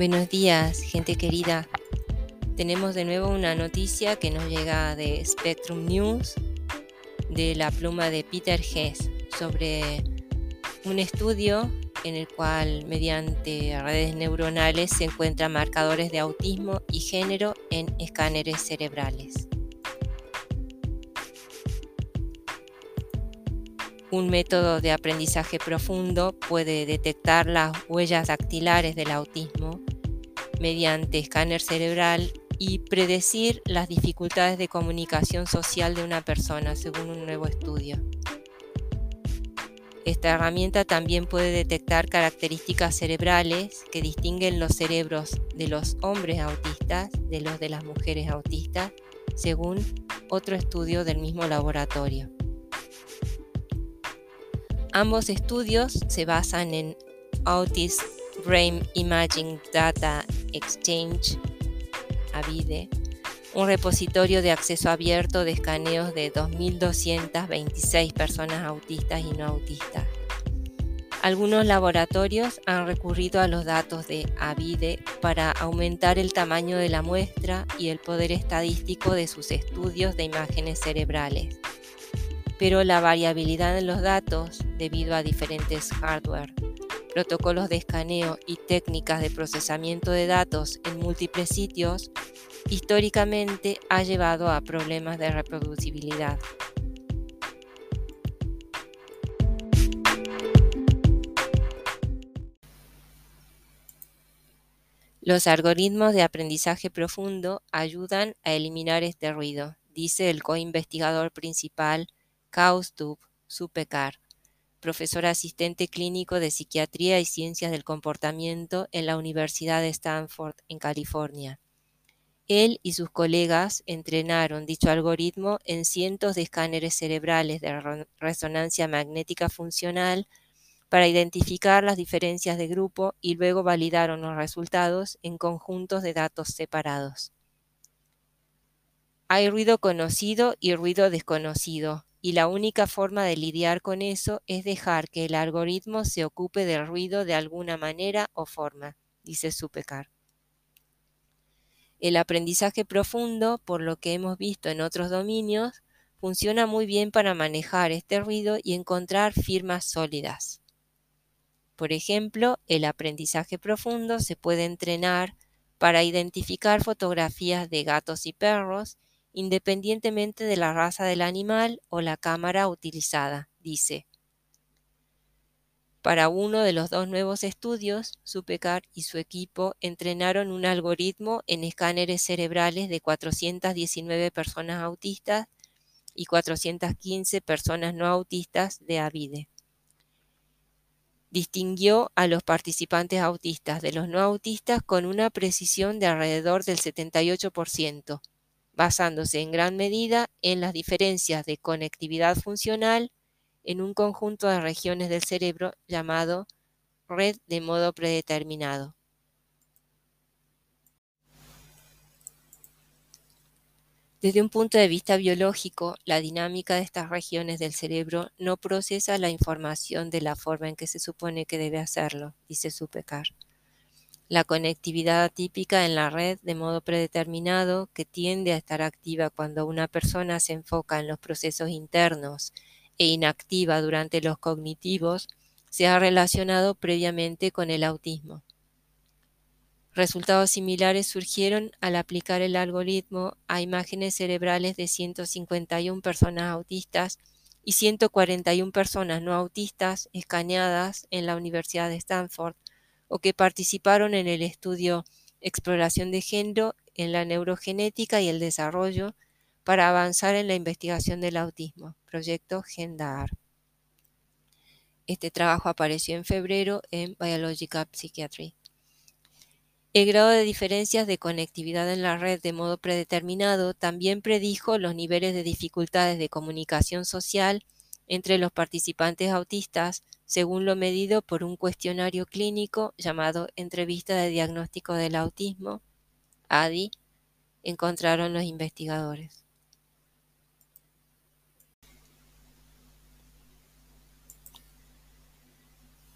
Buenos días, gente querida. Tenemos de nuevo una noticia que nos llega de Spectrum News, de la pluma de Peter Hess, sobre un estudio en el cual mediante redes neuronales se encuentran marcadores de autismo y género en escáneres cerebrales. Un método de aprendizaje profundo puede detectar las huellas dactilares del autismo mediante escáner cerebral y predecir las dificultades de comunicación social de una persona, según un nuevo estudio. Esta herramienta también puede detectar características cerebrales que distinguen los cerebros de los hombres autistas de los de las mujeres autistas, según otro estudio del mismo laboratorio. Ambos estudios se basan en Autism Brain Imaging Data Exchange, AVIDE, un repositorio de acceso abierto de escaneos de 2.226 personas autistas y no autistas. Algunos laboratorios han recurrido a los datos de AVIDE para aumentar el tamaño de la muestra y el poder estadístico de sus estudios de imágenes cerebrales pero la variabilidad en los datos, debido a diferentes hardware, protocolos de escaneo y técnicas de procesamiento de datos en múltiples sitios, históricamente ha llevado a problemas de reproducibilidad. Los algoritmos de aprendizaje profundo ayudan a eliminar este ruido, dice el co-investigador principal Kaustub Supekar, profesor asistente clínico de Psiquiatría y Ciencias del Comportamiento en la Universidad de Stanford, en California. Él y sus colegas entrenaron dicho algoritmo en cientos de escáneres cerebrales de resonancia magnética funcional para identificar las diferencias de grupo y luego validaron los resultados en conjuntos de datos separados. Hay ruido conocido y ruido desconocido, y la única forma de lidiar con eso es dejar que el algoritmo se ocupe del ruido de alguna manera o forma, dice Supekar. El aprendizaje profundo, por lo que hemos visto en otros dominios, funciona muy bien para manejar este ruido y encontrar firmas sólidas. Por ejemplo, el aprendizaje profundo se puede entrenar para identificar fotografías de gatos y perros independientemente de la raza del animal o la cámara utilizada, dice. Para uno de los dos nuevos estudios, Supecar y su equipo entrenaron un algoritmo en escáneres cerebrales de 419 personas autistas y 415 personas no autistas de AVIDE. Distinguió a los participantes autistas de los no autistas con una precisión de alrededor del 78%, basándose en gran medida en las diferencias de conectividad funcional en un conjunto de regiones del cerebro llamado red de modo predeterminado. Desde un punto de vista biológico, la dinámica de estas regiones del cerebro no procesa la información de la forma en que se supone que debe hacerlo, dice Supekar. La conectividad atípica en la red de modo predeterminado, que tiende a estar activa cuando una persona se enfoca en los procesos internos e inactiva durante los cognitivos, se ha relacionado previamente con el autismo. Resultados similares surgieron al aplicar el algoritmo a imágenes cerebrales de 151 personas autistas y 141 personas no autistas escaneadas en la Universidad de Stanford o que participaron en el estudio Exploración de Género en la Neurogenética y el Desarrollo para avanzar en la investigación del autismo, proyecto GENDAR. Este trabajo apareció en febrero en Biological Psychiatry. El grado de diferencias de conectividad en la red de modo predeterminado también predijo los niveles de dificultades de comunicación social entre los participantes autistas según lo medido por un cuestionario clínico llamado Entrevista de Diagnóstico del Autismo, ADI, encontraron los investigadores.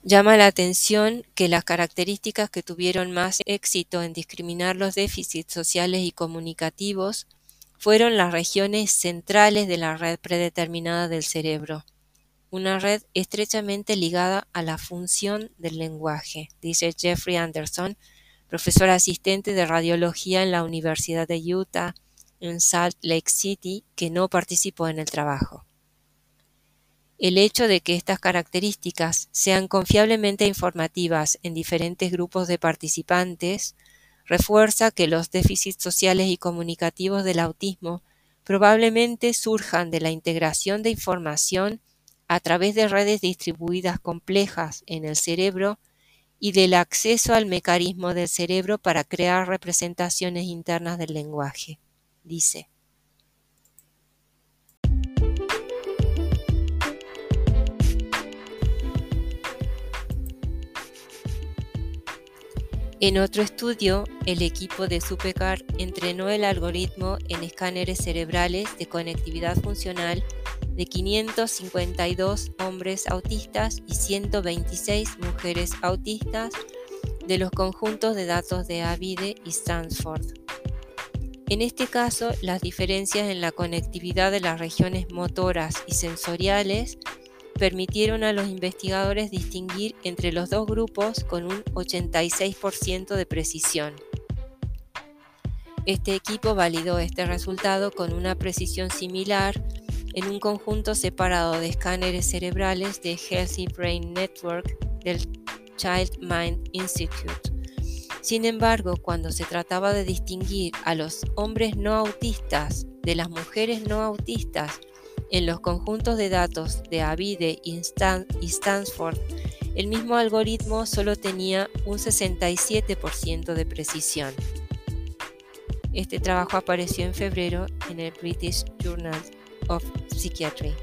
Llama la atención que las características que tuvieron más éxito en discriminar los déficits sociales y comunicativos fueron las regiones centrales de la red predeterminada del cerebro, una red estrechamente ligada a la función del lenguaje, dice Jeffrey Anderson, profesor asistente de radiología en la Universidad de Utah en Salt Lake City, que no participó en el trabajo. El hecho de que estas características sean confiablemente informativas en diferentes grupos de participantes refuerza que los déficits sociales y comunicativos del autismo probablemente surjan de la integración de información a través de redes distribuidas complejas en el cerebro y del acceso al mecanismo del cerebro para crear representaciones internas del lenguaje, dice. En otro estudio, el equipo de Supercar entrenó el algoritmo en escáneres cerebrales de conectividad funcional de 552 hombres autistas y 126 mujeres autistas de los conjuntos de datos de Avide y Stanford. En este caso, las diferencias en la conectividad de las regiones motoras y sensoriales permitieron a los investigadores distinguir entre los dos grupos con un 86% de precisión. Este equipo validó este resultado con una precisión similar en un conjunto separado de escáneres cerebrales de Healthy Brain Network del Child Mind Institute. Sin embargo, cuando se trataba de distinguir a los hombres no autistas de las mujeres no autistas en los conjuntos de datos de Avide y Stanford, el mismo algoritmo solo tenía un 67% de precisión. Este trabajo apareció en febrero en el British Journal of Psychiatry.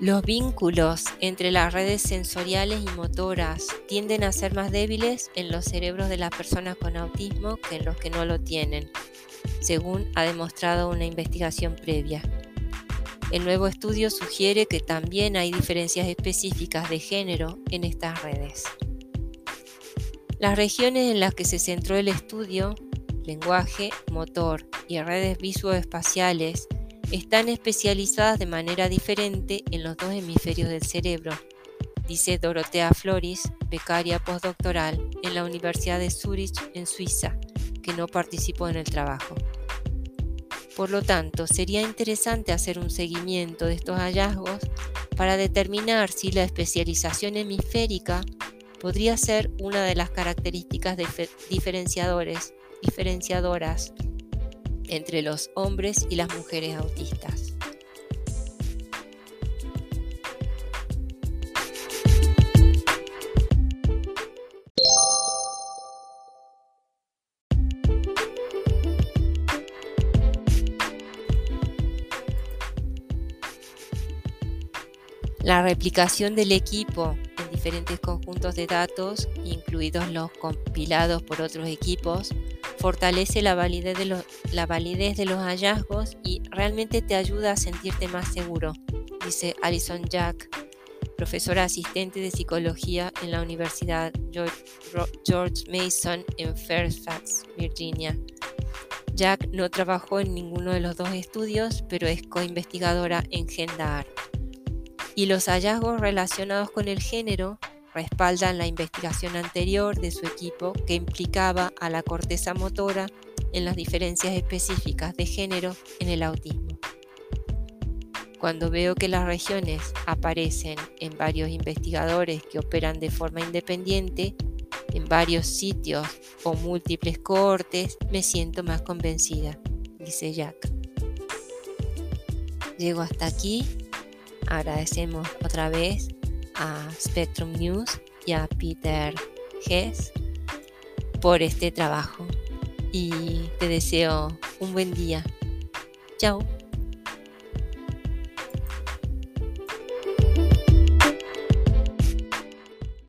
Los vínculos entre las redes sensoriales y motoras tienden a ser más débiles en los cerebros de las personas con autismo que en los que no lo tienen, según ha demostrado una investigación previa. El nuevo estudio sugiere que también hay diferencias específicas de género en estas redes. Las regiones en las que se centró el estudio, lenguaje, motor y redes visoespaciales, están especializadas de manera diferente en los dos hemisferios del cerebro, dice Dorotea Floris, becaria postdoctoral en la Universidad de Zurich en Suiza, que no participó en el trabajo. Por lo tanto, sería interesante hacer un seguimiento de estos hallazgos para determinar si la especialización hemisférica podría ser una de las características diferenciadoras entre los hombres y las mujeres autistas. La replicación del equipo en diferentes conjuntos de datos, incluidos los compilados por otros equipos, fortalece la validez, de los, hallazgos y realmente te ayuda a sentirte más seguro, dice Alison Jack, profesora asistente de psicología en la Universidad George Mason en Fairfax, Virginia. Jack no trabajó en ninguno de los dos estudios, pero es coinvestigadora en GENDAR. Y los hallazgos relacionados con el género respaldan la investigación anterior de su equipo que implicaba a la corteza motora en las diferencias específicas de género en el autismo. Cuando veo que las regiones aparecen en varios investigadores que operan de forma independiente, en varios sitios o múltiples cohortes, me siento más convencida, dice Jack. Llego hasta aquí. Agradecemos otra vez a Spectrum News y a Peter Hess por este trabajo y te deseo un buen día. Chao.